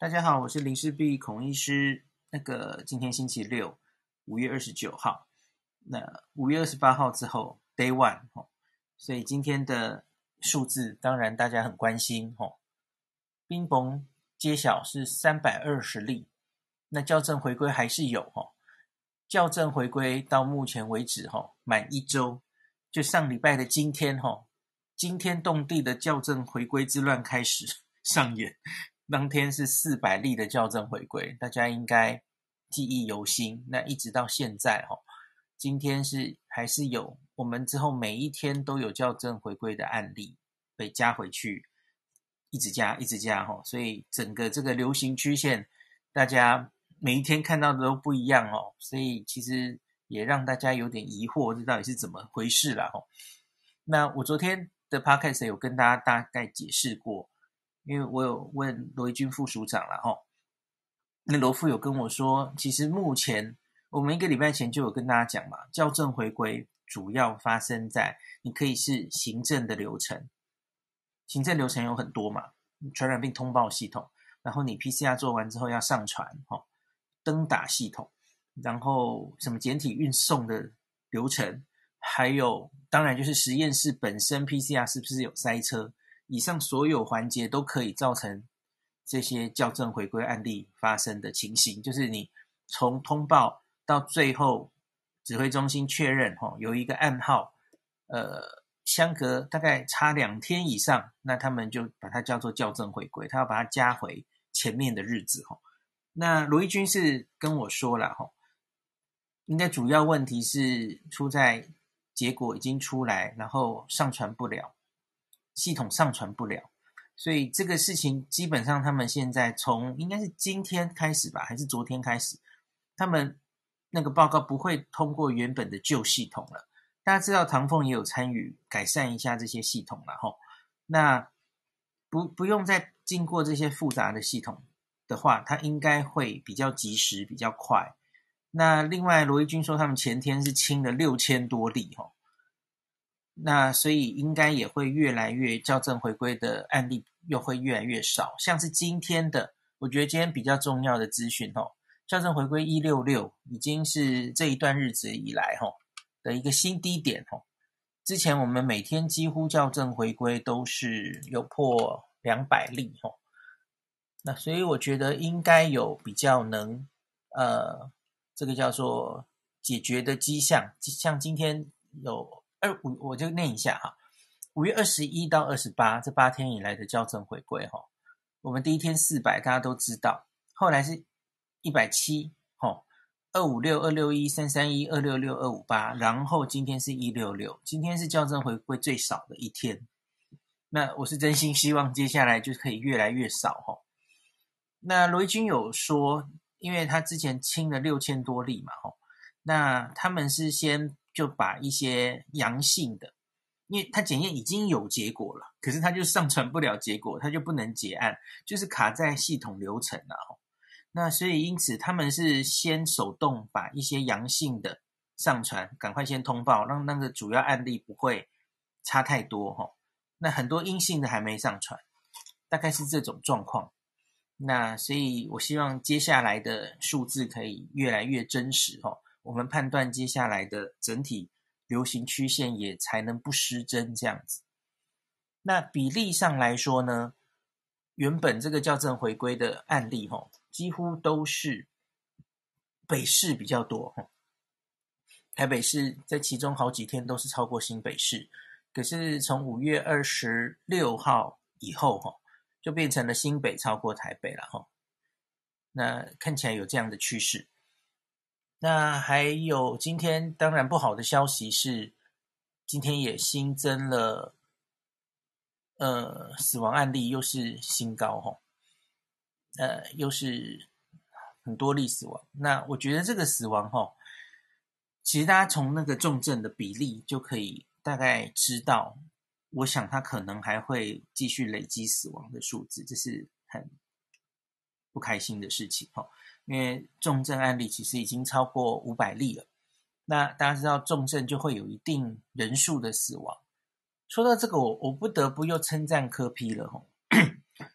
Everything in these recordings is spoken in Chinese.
大家好，我是林氏璧孔医师。那个今天星期六，五月二十九号，那五月二十八号之后，Day One 哦，所以今天的数字当然大家很关心哦。冰崩揭晓是三百二十例，那校正回归还是有哦。校正回归到目前为止哈，满一周，就上礼拜的今天哈，惊天动地的校正回归之乱开始 上演。当天是四百例的校正回归，大家应该记忆犹新。那一直到现在哈，今天是还是有，我们之后每一天都有校正回归的案例被加回去，一直加，一直加哈。所以整个这个流行曲线，大家每一天看到的都不一样哦。所以其实也让大家有点疑惑，这到底是怎么回事了哈。那我昨天的 podcast 有跟大家大概解释过。因为我有问罗一军副署长了哈，那罗副有跟我说，其实目前我们一个礼拜前就有跟大家讲嘛，校正回归主要发生在你可以是行政的流程，行政流程有很多嘛，传染病通报系统，然后你 PCR 做完之后要上传哈，登打系统，然后什么简体运送的流程，还有当然就是实验室本身 PCR 是不是有塞车。以上所有环节都可以造成这些校正回归案例发生的情形，就是你从通报到最后指挥中心确认，哈，有一个暗号，呃，相隔大概差两天以上，那他们就把它叫做校正回归，他要把它加回前面的日子，哈。那罗一军是跟我说了，哈，应该主要问题是出在结果已经出来，然后上传不了。系统上传不了，所以这个事情基本上他们现在从应该是今天开始吧，还是昨天开始，他们那个报告不会通过原本的旧系统了。大家知道唐凤也有参与改善一下这些系统了吼，那不不用再经过这些复杂的系统的话，它应该会比较及时、比较快。那另外罗一军说，他们前天是清了六千多例吼。那所以应该也会越来越校正回归的案例又会越来越少，像是今天的，我觉得今天比较重要的资讯哦，校正回归一六六已经是这一段日子以来哈的一个新低点哦。之前我们每天几乎校正回归都是有破两百例哦，那所以我觉得应该有比较能呃这个叫做解决的迹象，像今天有。二五我就念一下哈，五月二十一到二十八这八天以来的校正回归哈，我们第一天四百大家都知道，后来是一百七哈，二五六二六一三三一二六六二五八，然后今天是一六六，今天是校正回归最少的一天。那我是真心希望接下来就可以越来越少哈。那罗一军有说，因为他之前清了六千多例嘛哈，那他们是先。就把一些阳性的，因为他检验已经有结果了，可是他就上传不了结果，他就不能结案，就是卡在系统流程了。那所以因此他们是先手动把一些阳性的上传，赶快先通报，让那个主要案例不会差太多哈。那很多阴性的还没上传，大概是这种状况。那所以我希望接下来的数字可以越来越真实哈。我们判断接下来的整体流行曲线也才能不失真这样子。那比例上来说呢，原本这个校正回归的案例吼，几乎都是北市比较多吼。台北市在其中好几天都是超过新北市，可是从五月二十六号以后吼，就变成了新北超过台北了吼。那看起来有这样的趋势。那还有今天当然不好的消息是，今天也新增了，呃，死亡案例又是新高哈，呃，又是很多例死亡。那我觉得这个死亡哈，其实大家从那个重症的比例就可以大概知道，我想他可能还会继续累积死亡的数字，这是很不开心的事情哈。因为重症案例其实已经超过五百例了，那大家知道重症就会有一定人数的死亡。说到这个，我我不得不又称赞柯 P 了吼。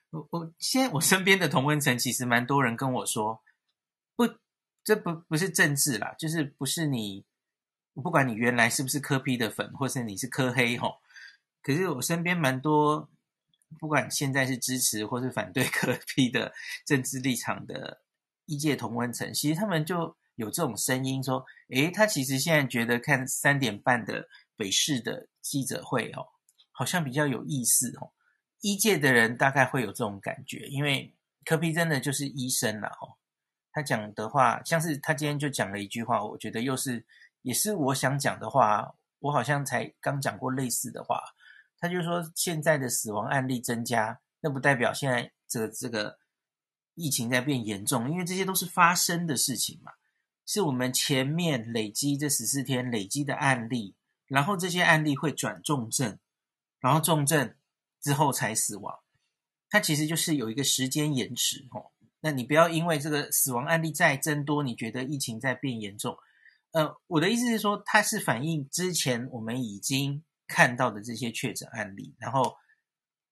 我我现在我身边的同温层其实蛮多人跟我说，不，这不不是政治啦，就是不是你，不管你原来是不是柯 P 的粉，或是你是柯黑吼，可是我身边蛮多，不管现在是支持或是反对 柯 P 的政治立场的医界同温层，其实他们就有这种声音说，诶，他其实现在觉得看三点半的北市的记者会哦，好像比较有意思哦。医界的人大概会有这种感觉，因为柯 P 真的就是医生啦哦。他讲的话，像是他今天就讲了一句话，我觉得又是也是我想讲的话。我好像才刚讲过类似的话。他就说，现在的死亡案例增加，那不代表现在这个这个疫情在变严重，因为这些都是发生的事情嘛。是我们前面累积这十四天累积的案例，然后这些案例会转重症，然后重症之后才死亡。它其实就是有一个时间延迟哦。那你不要因为这个死亡案例再增多，你觉得疫情在变严重？呃，我的意思是说，它是反映之前我们已经看到的这些确诊案例，然后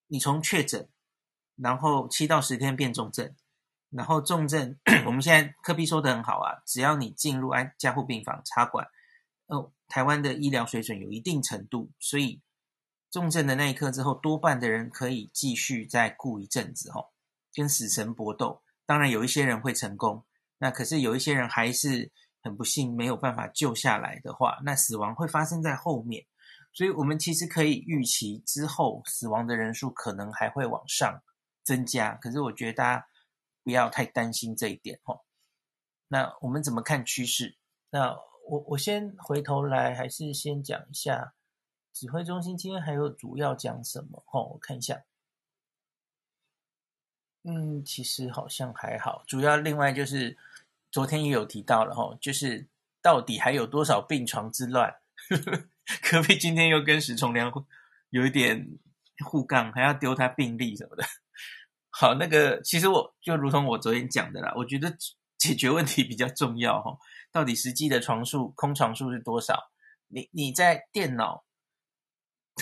你从确诊，然后七到十天变重症。然后重症，我们现在柯 P 说的很好啊，只要你进入安加护病房插管，哦，台湾的医疗水准有一定程度，所以重症的那一刻之后，多半的人可以继续再顾一阵子哦，跟死神搏斗。当然有一些人会成功，那可是有一些人还是很不幸没有办法救下来的话，那死亡会发生在后面，所以我们其实可以预期之后死亡的人数可能还会往上增加。可是我觉得大家。不要太担心这一点哦。那我们怎么看趋势？那我我先回头来，还是先讲一下指挥中心今天还有主要讲什么？哦，我看一下。嗯，其实好像还好。主要另外就是昨天也有提到了哦，就是到底还有多少病床之乱？隔壁今天又跟史崇良有一点互杠，还要丢他病历什么的。好，那个其实我就如同我昨天讲的啦，我觉得解决问题比较重要哈。到底实际的床数、空床数是多少？你你在电脑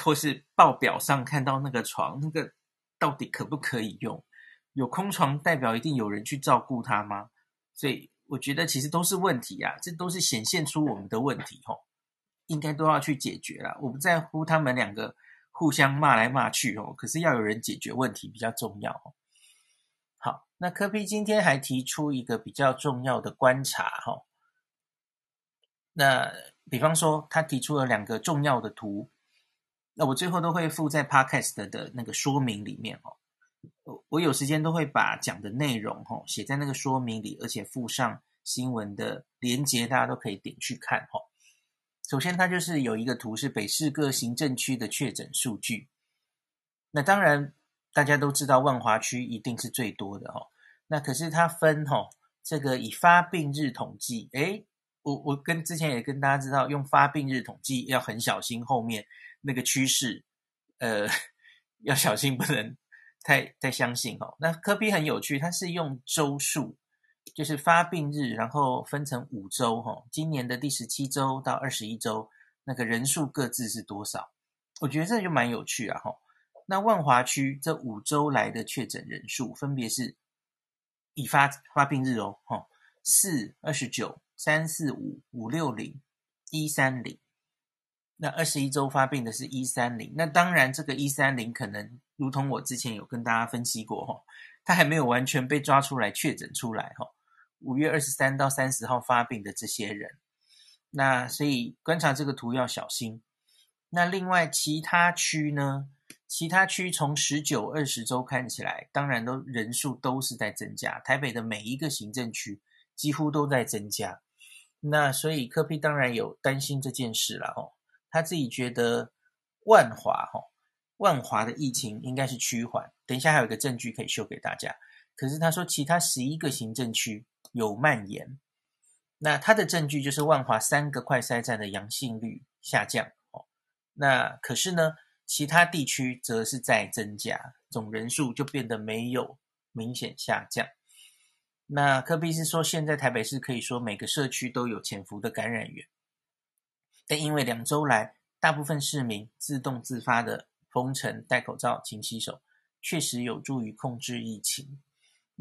或是报表上看到那个床，那个到底可不可以用？有空床代表一定有人去照顾他吗？所以我觉得其实都是问题啊，这都是显现出我们的问题吼，应该都要去解决啦。我不在乎他们两个互相骂来骂去哦，可是要有人解决问题比较重要哦。好，那科比今天还提出一个比较重要的观察哈。那比方说，他提出了两个重要的图，那我最后都会附在 Podcast 的那个说明里面哦。我有时间都会把讲的内容哈写在那个说明里，而且附上新闻的连接，大家都可以点去看哈。首先，它就是有一个图是北市各行政区的确诊数据，那当然。大家都知道万华区一定是最多的哈，那可是它分哈，这个以发病日统计，诶，我我跟之前也跟大家知道，用发病日统计要很小心后面那个趋势，呃，要小心不能太太相信哈。那柯 P 很有趣，它是用周数，就是发病日，然后分成五周哈，今年的第十七周到二十一周，那个人数各自是多少？我觉得这就蛮有趣啊哈。那万华区这五周来的确诊人数，分别是已发发病日哦，哈，四二十九、三四五、五六零、一三零。那二十一周发病的是一三零。那当然，这个一三零可能如同我之前有跟大家分析过，哈，它还没有完全被抓出来确诊出来，哈。五月二十三到三十号发病的这些人，那所以观察这个图要小心。那另外其他区呢？其他区从十九、二十周看起来，当然都人数都是在增加。台北的每一个行政区几乎都在增加。那所以柯 P 当然有担心这件事了哦。他自己觉得万华哈，万华的疫情应该是趋缓。等一下还有一个证据可以秀给大家。可是他说其他十一个行政区有蔓延。那他的证据就是万华三个快筛站的阳性率下降。那可是呢？其他地区则是在增加，总人数就变得没有明显下降。那柯 P 是说，现在台北市可以说每个社区都有潜伏的感染源，但因为两周来大部分市民自动自发的封城、戴口罩、勤洗手，确实有助于控制疫情。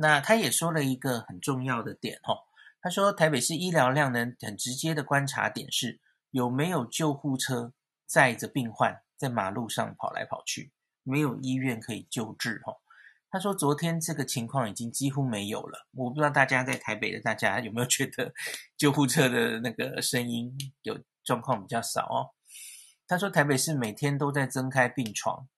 那他也说了一个很重要的点哦，他说台北市医疗量能很直接的观察点是有没有救护车载着病患在马路上跑来跑去，没有医院可以救治哦。他说昨天这个情况已经几乎没有了，我不知道大家在台北的大家有没有觉得 救护车的那个声音有状况比较少哦。他说台北市每天都在增开病床。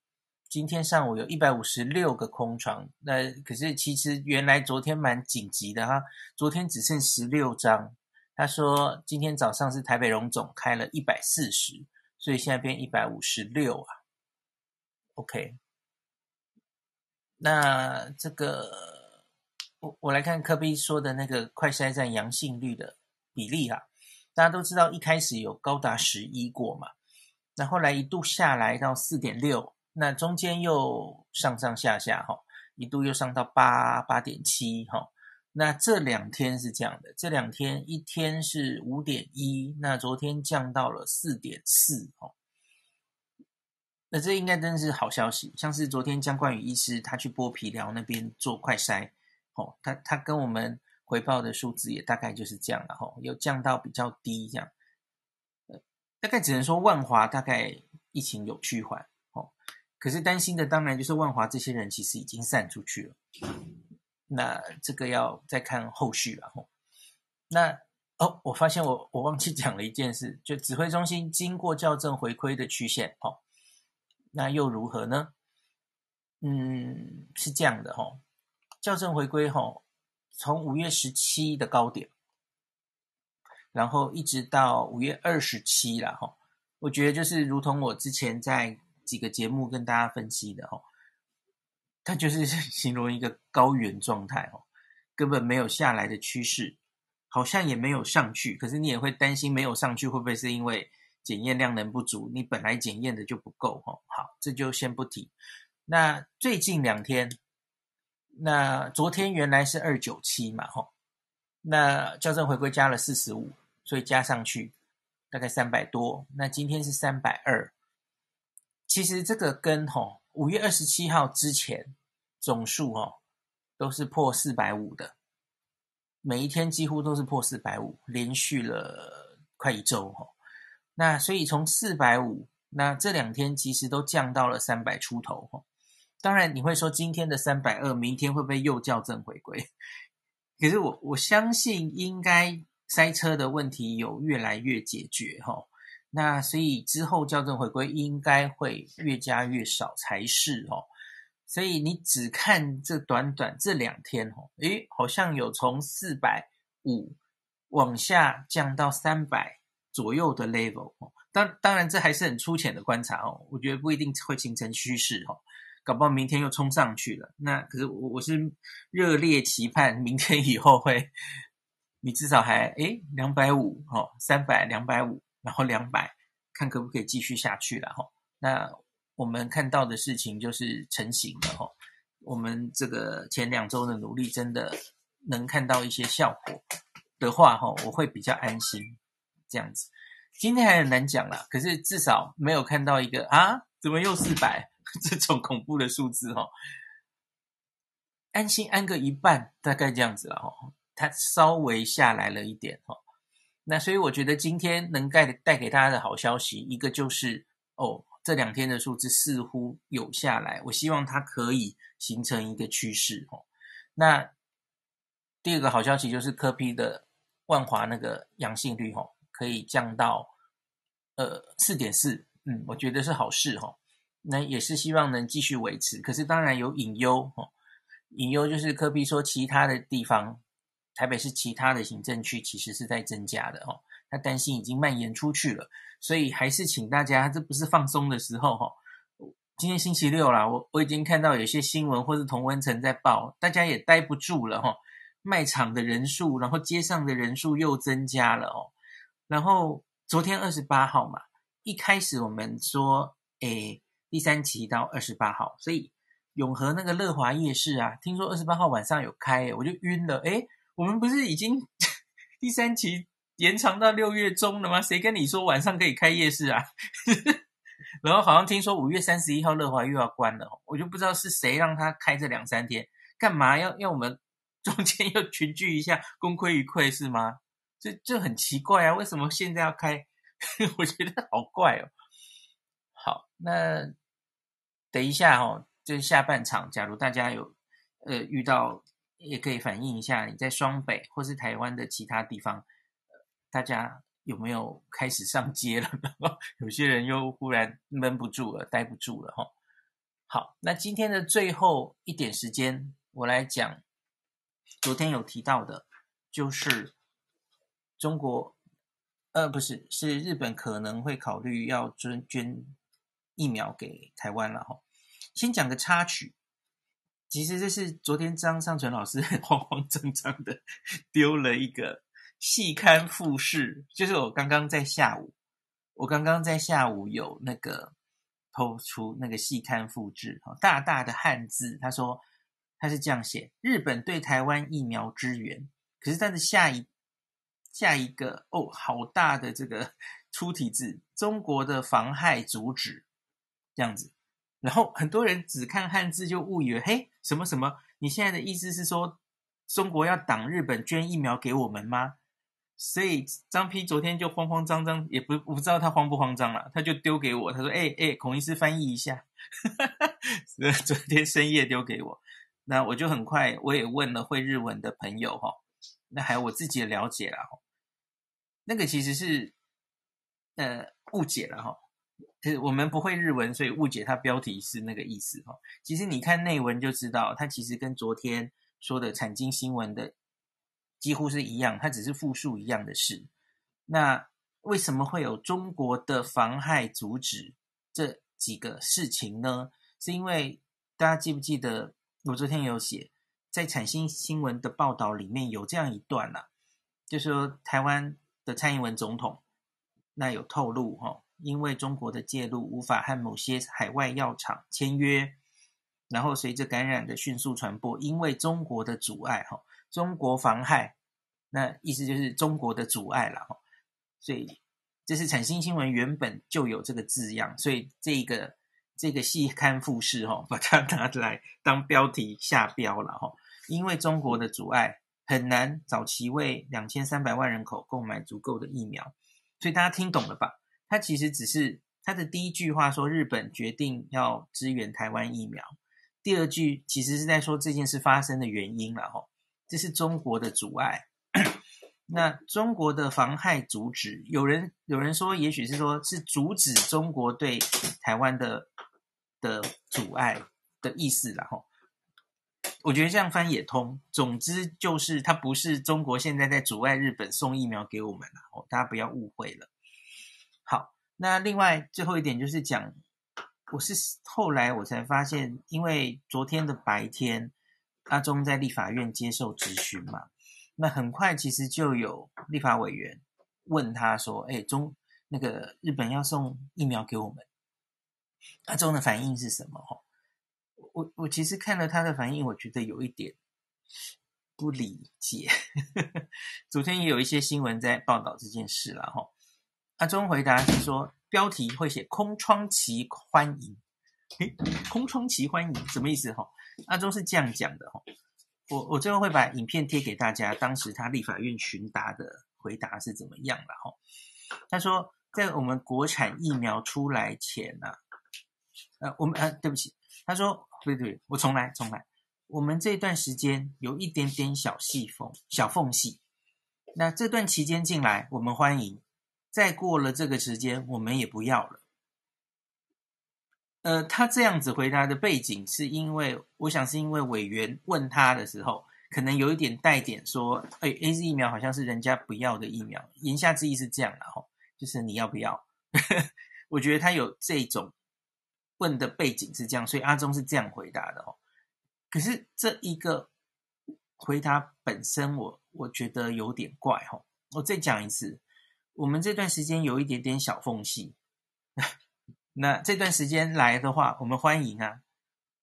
今天上午有一百五十六个空床，那可是其实原来昨天蛮紧急的哈，昨天只剩十六张。他说今天早上是台北荣总开了一百四十，所以现在变一百五十六啊。OK，那这个我我来看柯 P 说的那个快筛站阳性率的比例哈，大家都知道一开始有高达十一过嘛，那后来一度下来到四点六。那中间又上上下下哈，一度又上到八八点七哈。那这两天是这样的，这两天一天是五点一，那昨天降到了四点四哈。那这应该真是好消息，像是昨天江冠宇医师他去剥皮寮那边做快筛，哦，他他跟我们回报的数字也大概就是这样了哈，有降到比较低这样，呃大概只能说万华大概疫情有趋缓哦。可是担心的当然就是万华这些人其实已经散出去了，那这个要再看后续了吼。那哦，我发现我我忘记讲了一件事，就指挥中心经过校正回归的曲线哦，那又如何呢？嗯，是这样的吼，校正回归吼，从五月十七的高点，然后一直到五月二十七了吼，我觉得就是如同我之前在。几个节目跟大家分析的哦，它就是 形容一个高原状态哦，根本没有下来的趋势，好像也没有上去。可是你也会担心没有上去会不会是因为检验量能不足？你本来检验的就不够哦。好，这就先不提。那最近两天，那昨天原来是二九七嘛吼，那校正回归加了四十五，所以加上去大概三百多。那今天是三百二。其实这个跟吼五月二十七号之前总数哦都是破四百五的，每一天几乎都是破四百五，连续了快一周吼。那所以从四百五，那这两天其实都降到了三百出头吼。当然你会说今天的三百二，明天会不会又校正回归？可是我我相信应该塞车的问题有越来越解决吼。那所以之后校正回归应该会越加越少才是哦，所以你只看这短短这两天哦，诶，好像有从四百五往下降到三百左右的 level 哦。当当然这还是很粗浅的观察哦，我觉得不一定会形成趋势哦，搞不好明天又冲上去了。那可是我我是热烈期盼明天以后会，你至少还诶两百五哦，三百两百五。然后两百，看可不可以继续下去了哈。那我们看到的事情就是成型了哈。我们这个前两周的努力真的能看到一些效果的话哈，我会比较安心这样子。今天还很难讲啦，可是至少没有看到一个啊，怎么又四百 这种恐怖的数字哈。安心安个一半，大概这样子了哈。它稍微下来了一点哈。那所以我觉得今天能带带给大家的好消息，一个就是哦，这两天的数字似乎有下来，我希望它可以形成一个趋势哦。那第二个好消息就是科批的万华那个阳性率哦，可以降到呃四点四，嗯，我觉得是好事哈。那也是希望能继续维持，可是当然有隐忧哦，隐忧就是科比说其他的地方。台北市其他的行政区其实是在增加的哦，他担心已经蔓延出去了，所以还是请大家，这不是放松的时候哈。今天星期六啦，我我已经看到有些新闻或是同温层在报，大家也待不住了哈。卖场的人数，然后街上的人数又增加了哦。然后昨天二十八号嘛，一开始我们说，诶，第三期到二十八号，所以永和那个乐华夜市啊，听说二十八号晚上有开，我就晕了，诶我们不是已经 第三期延长到六月中了吗？谁跟你说晚上可以开夜市啊？然后好像听说五月三十一号乐华又要关了，我就不知道是谁让他开这两三天，干嘛要要我们中间又群聚一下，功亏一篑是吗？这这很奇怪啊，为什么现在要开？我觉得好怪哦。好，那等一下哦，就下半场，假如大家有呃遇到，也可以反映一下你在双北或是台湾的其他地方，大家。有没有开始上街了？有些人又忽然闷不住了，待不住了哈。好，那今天的最后一点时间，我来讲昨天有提到的，就是中国，呃，不是，是日本可能会考虑要捐捐疫苗给台湾了哈。先讲个插曲，其实这是昨天张尚存老师 慌慌张张的丢了一个。细刊复试，就是我刚刚在下午，我刚刚在下午有那个抛出那个细刊复制，大大的汉字，他说他是这样写：日本对台湾疫苗支援。可是他的下一下一个哦，好大的这个 粗体字，中国的妨害阻止这样子。然后很多人只看汉字就误以为，嘿，什么什么？你现在的意思是说中国要挡日本捐疫苗给我们吗？所以张丕昨天就慌慌张张，也不我不知道他慌不慌张了，他就丢给我，他说：“哎、欸、哎、孔医师翻译一下。”昨天深夜丢给我，那我就很快我也问了会日文的朋友哈，那还有我自己的了解了哈，那个其实是呃误解了哈，就是我们不会日文，所以误解他标题是那个意思哈。其实你看内文就知道，它其实跟昨天说的产经新闻的。几乎是一样，它只是复述一样的事。那为什么会有中国的妨害阻止这几个事情呢？是因为大家记不记得我昨天有写在产经新闻的报道里面有这样一段啊，就说台湾的蔡英文总统那有透露哈，因为中国的介入，无法和某些海外药厂签约，然后随着感染的迅速传播，因为中国的阻碍哈。中国妨害，那意思就是中国的阻碍了哈，所以这是产新新闻原本就有这个字样，所以这个这个细刊复试哈，把它拿来当标题下标了哈，因为中国的阻碍很难早期为两千三百万人口购买足够的疫苗，所以大家听懂了吧？他其实只是他的第一句话说日本决定要支援台湾疫苗，第二句其实是在说这件事发生的原因了哈。这是中国的阻碍，那中国的妨害阻止，有人有人说，也许是说是阻止中国对台湾的的阻碍的意思啦齁。我觉得这样翻也通。总之就是，它不是中国现在在阻碍日本送疫苗给我们了哦，大家不要误会了。那另外最后一点就是讲，我是后来我才发现，因为昨天的白天。阿中在立法院接受质询嘛，那很快其实就有立法委员问他说：“哎，中那个日本要送疫苗给我们，阿中的反应是什么？”哈，我我其实看了他的反应，我觉得有一点不理解。昨天也有一些新闻在报道这件事了哈。阿中回答是说，标题会写“空窗期欢迎”，诶，空窗期欢迎什么意思？哈？阿中是这样讲的哈，我我最后会把影片贴给大家，当时他立法院询答的回答是怎么样了哈。他说，在我们国产疫苗出来前呐，呃，我们呃，对不起，他说，对对对，我重来重来，我们这段时间有一点点小细缝小缝隙，那这段期间进来我们欢迎，再过了这个时间我们也不要了。呃，他这样子回答的背景，是因为我想是因为委员问他的时候，可能有一点带点说，哎，AZ 疫苗好像是人家不要的疫苗，言下之意是这样的哈，就是你要不要？我觉得他有这种问的背景是这样，所以阿中是这样回答的哦。可是这一个回答本身我，我我觉得有点怪哈。我再讲一次，我们这段时间有一点点小缝隙。那这段时间来的话，我们欢迎啊。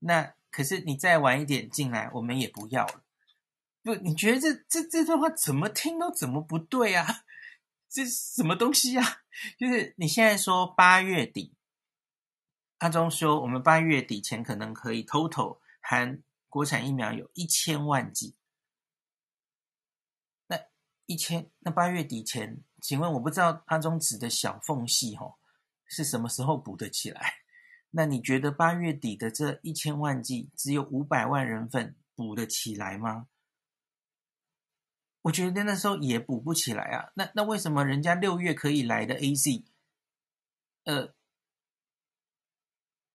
那可是你再晚一点进来，我们也不要了。不，你觉得这这这段话怎么听都怎么不对啊？这什么东西啊？就是你现在说八月底，阿中说，我们八月底前可能可以 total 含国产疫苗有一千万剂。那一千，那八月底前，请问我不知道阿中指的小缝隙吼是什么时候补得起来？那你觉得八月底的这一千万剂只有五百万人份补得起来吗？我觉得那时候也补不起来啊。那那为什么人家六月可以来的 AZ，呃，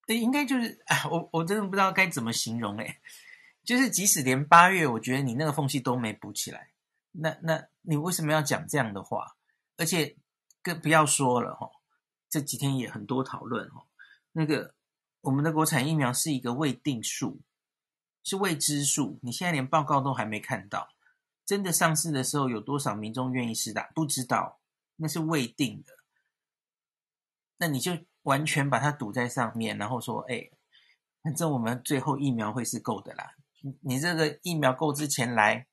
对应该就是啊，我我真的不知道该怎么形容哎。就是即使连八月，我觉得你那个缝隙都没补起来，那那你为什么要讲这样的话？而且更不要说了哈，这几天也很多讨论哈。那个我们的国产疫苗是一个未定数，是未知数，你现在连报告都还没看到。真的上市的时候，有多少民众愿意施打？不知道，那是未定的。那你就完全把它堵在上面，然后说：“哎，反正我们最后疫苗会是够的啦。你这个疫苗够之前来，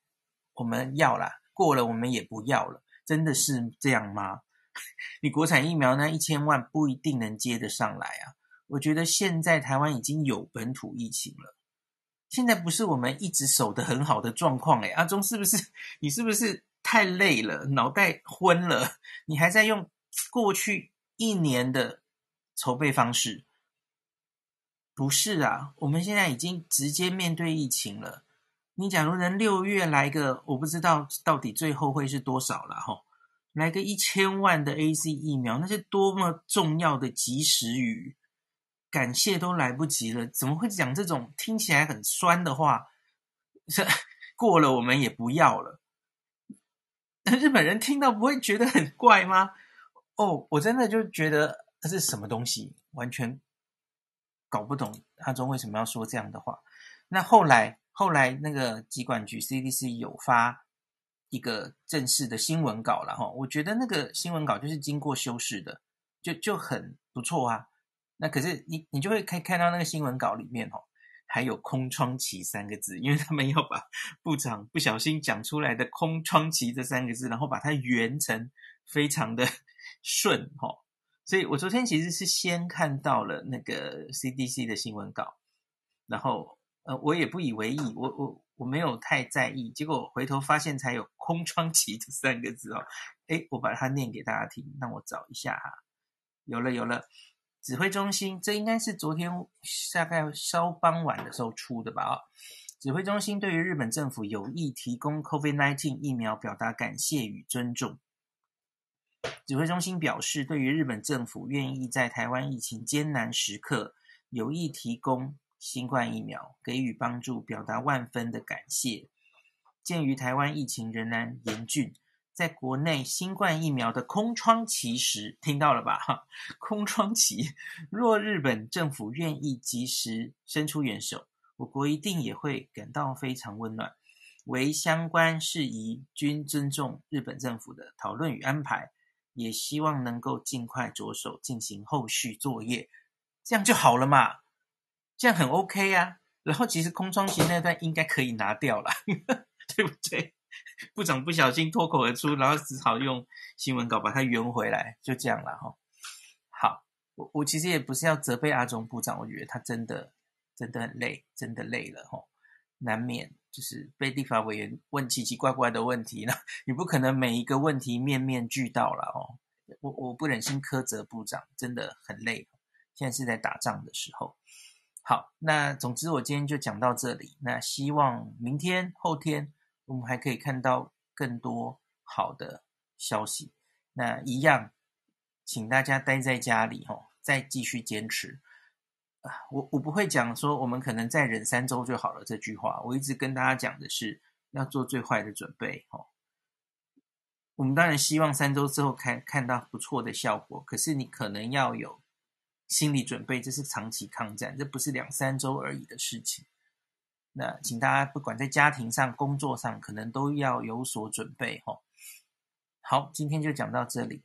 我们要啦；过了我们也不要了。真的是这样吗？你国产疫苗那一千万不一定能接得上来啊。我觉得现在台湾已经有本土疫情了。”现在不是我们一直守得很好的状况诶，阿中是不是？你是不是太累了，脑袋昏了？你还在用过去一年的筹备方式？不是啊，我们现在已经直接面对疫情了。你假如能六月来个，我不知道到底最后会是多少了哈，来个一千万的 A C 疫苗，那是多么重要的及时雨。感谢都来不及了，怎么会讲这种听起来很酸的话？这 过了我们也不要了。日本人听到不会觉得很怪吗？哦，我真的就觉得这是什么东西，完全搞不懂阿中为什么要说这样的话。那后来后来那个疾管局 CDC 有发一个正式的新闻稿了哈，我觉得那个新闻稿就是经过修饰的，就就很不错啊。那可是你，你就会看看到那个新闻稿里面哦，还有“空窗期”三个字，因为他们要把部长不小心讲出来的“空窗期”这三个字，然后把它圆成非常的顺哈。所以我昨天其实是先看到了那个 CDC 的新闻稿，然后呃，我也不以为意，我我我没有太在意，结果回头发现才有“空窗期”这三个字哦。诶，我把它念给大家听，让我找一下哈，有了有了。指挥中心，这应该是昨天大概稍傍晚的时候出的吧？哦，指挥中心对于日本政府有意提供 COVID-19 疫苗表达感谢与尊重。指挥中心表示，对于日本政府愿意在台湾疫情艰难时刻有意提供新冠疫苗给予帮助，表达万分的感谢。鉴于台湾疫情仍然严峻。在国内新冠疫苗的空窗期时，听到了吧？哈，空窗期，若日本政府愿意及时伸出援手，我国一定也会感到非常温暖。为相关事宜均尊重日本政府的讨论与安排，也希望能够尽快着手进行后续作业，这样就好了嘛？这样很 OK 呀、然后其实空窗期那段应该可以拿掉了，对不对？部长不小心脱口而出，然后只好用新闻稿把它圆回来，就这样了哈。好，我我其实也不是要责备阿中部长，我觉得他真的真的很累，真的累了哈，难免就是被立法委员问奇奇怪怪的问题呢，你不可能每一个问题面面俱到了哦。我我不忍心苛责部长，真的很累，现在是在打仗的时候。好，那总之我今天就讲到这里，那希望明天后天。我们还可以看到更多好的消息。那一样，请大家待在家里哦，再继续坚持。我我不会讲说我们可能再忍三周就好了这句话。我一直跟大家讲的是要做最坏的准备哦。我们当然希望三周之后看看到不错的效果，可是你可能要有心理准备，这是长期抗战，这不是两三周而已的事情。那请大家不管在家庭上、工作上，可能都要有所准备哦。好，今天就讲到这里。